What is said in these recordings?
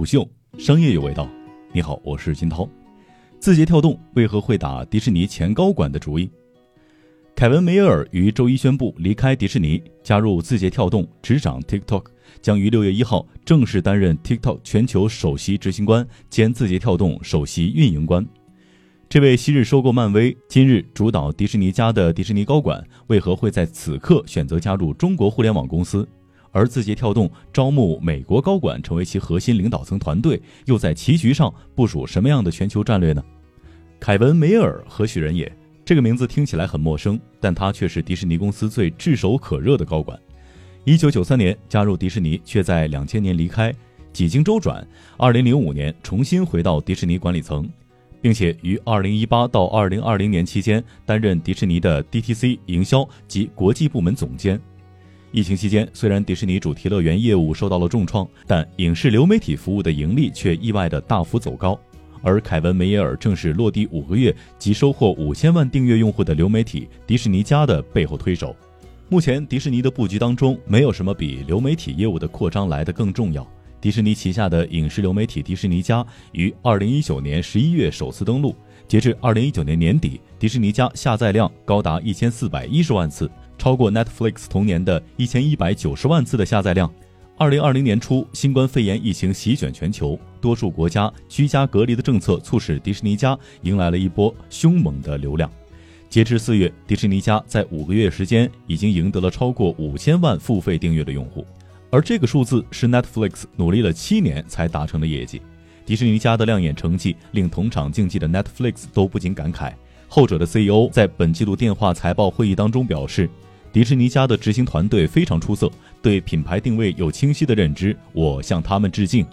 虎嗅商业有味道，你好，我是金涛。字节跳动为何会打迪士尼前高管的主意？凯文·梅尔于周一宣布离开迪士尼，加入字节跳动，执掌 TikTok，将于六月一号正式担任 TikTok 全球首席执行官兼字节跳动首席运营官。这位昔日收购漫威、今日主导迪士尼家的迪士尼高管，为何会在此刻选择加入中国互联网公司？而字节跳动招募美国高管成为其核心领导层团队，又在棋局上部署什么样的全球战略呢？凯文·梅尔何许人也？这个名字听起来很陌生，但他却是迪士尼公司最炙手可热的高管。一九九三年加入迪士尼，却在两千年离开，几经周转，二零零五年重新回到迪士尼管理层，并且于二零一八到二零二零年期间担任迪士尼的 DTC 营销及国际部门总监。疫情期间，虽然迪士尼主题乐园业务受到了重创，但影视流媒体服务的盈利却意外的大幅走高。而凯文·梅耶尔正是落地五个月即收获五千万订阅用户的流媒体迪士尼家的背后推手。目前，迪士尼的布局当中，没有什么比流媒体业务的扩张来得更重要。迪士尼旗下的影视流媒体迪士尼家于二零一九年十一月首次登陆，截至二零一九年年底，迪士尼家下载量高达一千四百一十万次。超过 Netflix 同年的一千一百九十万次的下载量。二零二零年初，新冠肺炎疫情席卷全球，多数国家居家隔离的政策促使迪士尼家迎来了一波凶猛的流量。截至四月，迪士尼家在五个月时间已经赢得了超过五千万付费订阅的用户，而这个数字是 Netflix 努力了七年才达成的业绩。迪士尼家的亮眼成绩令同场竞技的 Netflix 都不禁感慨。后者的 CEO 在本季度电话财报会议当中表示。迪士尼家的执行团队非常出色，对品牌定位有清晰的认知，我向他们致敬。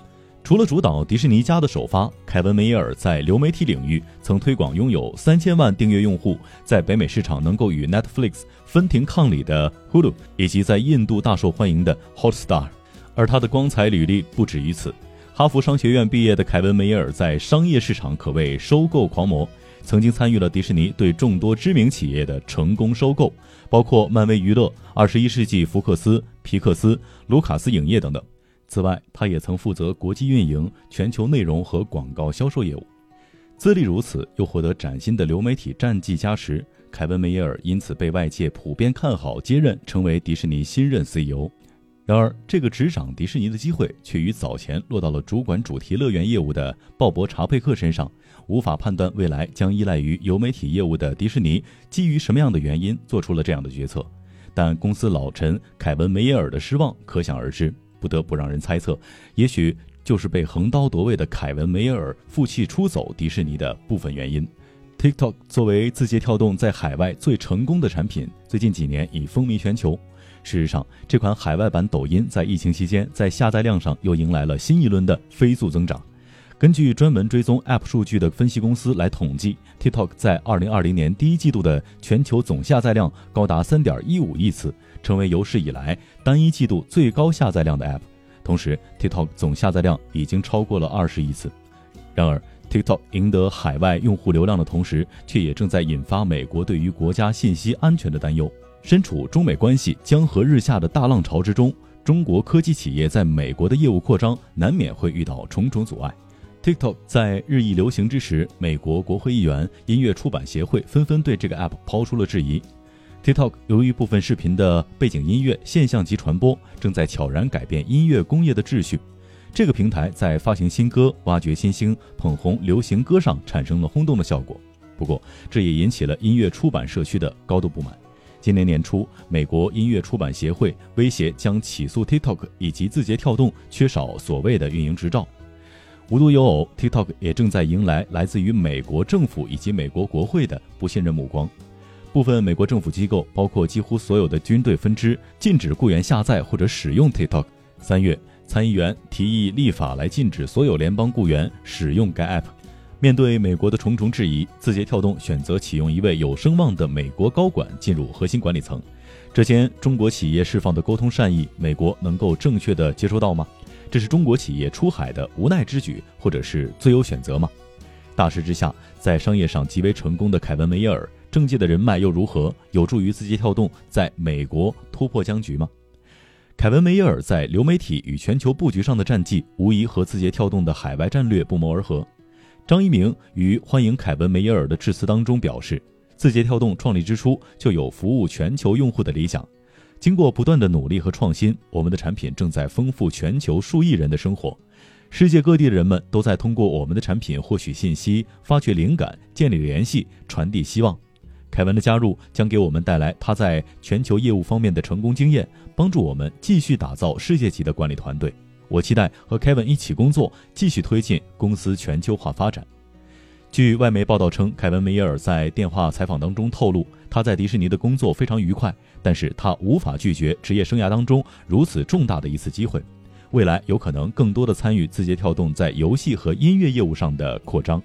除了主导迪士尼家的首发，凯文·梅耶尔在流媒体领域曾推广拥有三千万订阅用户，在北美市场能够与 Netflix 分庭抗礼的 Hulu，以及在印度大受欢迎的 Hotstar。而他的光彩履历不止于此。哈佛商学院毕业的凯文·梅耶尔在商业市场可谓收购狂魔。曾经参与了迪士尼对众多知名企业的成功收购，包括漫威娱乐、二十一世纪福克斯、皮克斯、卢卡斯影业等等。此外，他也曾负责国际运营、全球内容和广告销售业务。资历如此，又获得崭新的流媒体战绩加持，凯文·梅耶尔因此被外界普遍看好，接任成为迪士尼新任 CEO。然而，这个执掌迪士尼的机会却与早前落到了主管主题乐园业务的鲍勃·查佩克身上。无法判断未来将依赖于流媒体业务的迪士尼，基于什么样的原因做出了这样的决策？但公司老臣凯文·梅耶尔的失望可想而知，不得不让人猜测，也许就是被横刀夺位的凯文·梅耶尔负气出走迪士尼的部分原因。TikTok 作为字节跳动在海外最成功的产品，最近几年已风靡全球。事实上，这款海外版抖音在疫情期间在下载量上又迎来了新一轮的飞速增长。根据专门追踪 App 数据的分析公司来统计，TikTok 在2020年第一季度的全球总下载量高达3.15亿次，成为有史以来单一季度最高下载量的 App。同时，TikTok 总下载量已经超过了20亿次。然而，TikTok 赢得海外用户流量的同时，却也正在引发美国对于国家信息安全的担忧。身处中美关系江河日下的大浪潮之中，中国科技企业在美国的业务扩张难免会遇到重重阻碍。TikTok 在日益流行之时，美国国会议员、音乐出版协会纷纷对这个 App 抛出了质疑。TikTok 由于部分视频的背景音乐现象级传播，正在悄然改变音乐工业的秩序。这个平台在发行新歌、挖掘新星、捧红流行歌上产生了轰动的效果。不过，这也引起了音乐出版社区的高度不满。今年年初，美国音乐出版协会威胁将起诉 TikTok 以及字节跳动缺少所谓的运营执照。无独有偶，TikTok 也正在迎来来自于美国政府以及美国国会的不信任目光。部分美国政府机构，包括几乎所有的军队分支，禁止雇员下载或者使用 TikTok。三月，参议员提议立法来禁止所有联邦雇员使用该 App。面对美国的重重质疑，字节跳动选择启用一位有声望的美国高管进入核心管理层。这间中国企业释放的沟通善意，美国能够正确的接收到吗？这是中国企业出海的无奈之举，或者是最优选择吗？大势之下，在商业上极为成功的凯文·梅耶尔，政界的人脉又如何？有助于字节跳动在美国突破僵局吗？凯文·梅耶尔在流媒体与全球布局上的战绩，无疑和字节跳动的海外战略不谋而合。张一鸣于欢迎凯文·梅耶尔的致辞当中表示，字节跳动创立之初就有服务全球用户的理想，经过不断的努力和创新，我们的产品正在丰富全球数亿人的生活，世界各地的人们都在通过我们的产品获取信息、发掘灵感、建立联系、传递希望。凯文的加入将给我们带来他在全球业务方面的成功经验，帮助我们继续打造世界级的管理团队。我期待和凯文一起工作，继续推进公司全球化发展。据外媒报道称，凯文·梅耶尔在电话采访当中透露，他在迪士尼的工作非常愉快，但是他无法拒绝职业生涯当中如此重大的一次机会，未来有可能更多的参与字节跳动在游戏和音乐业务上的扩张。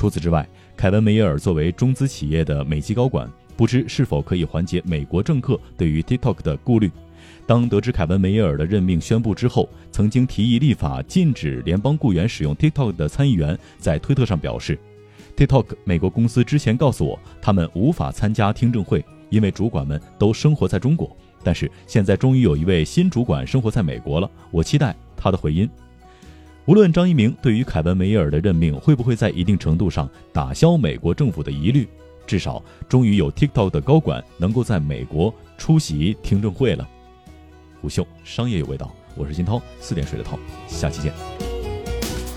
除此之外，凯文·梅耶尔作为中资企业的美籍高管，不知是否可以缓解美国政客对于 TikTok 的顾虑。当得知凯文·梅耶尔的任命宣布之后，曾经提议立法禁止联邦雇员使用 TikTok 的参议员在推特上表示：“TikTok 美国公司之前告诉我，他们无法参加听证会，因为主管们都生活在中国。但是现在终于有一位新主管生活在美国了，我期待他的回音。”无论张一鸣对于凯文·梅耶尔的任命会不会在一定程度上打消美国政府的疑虑，至少终于有 TikTok 的高管能够在美国出席听证会了。虎嗅商业有味道，我是金涛，四点水的涛，下期见。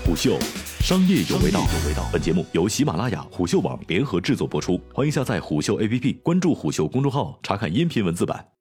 虎嗅商业有味道，本节目由喜马拉雅、虎嗅网联合制作播出，欢迎下载虎嗅 APP，关注虎嗅公众号，查看音频文字版。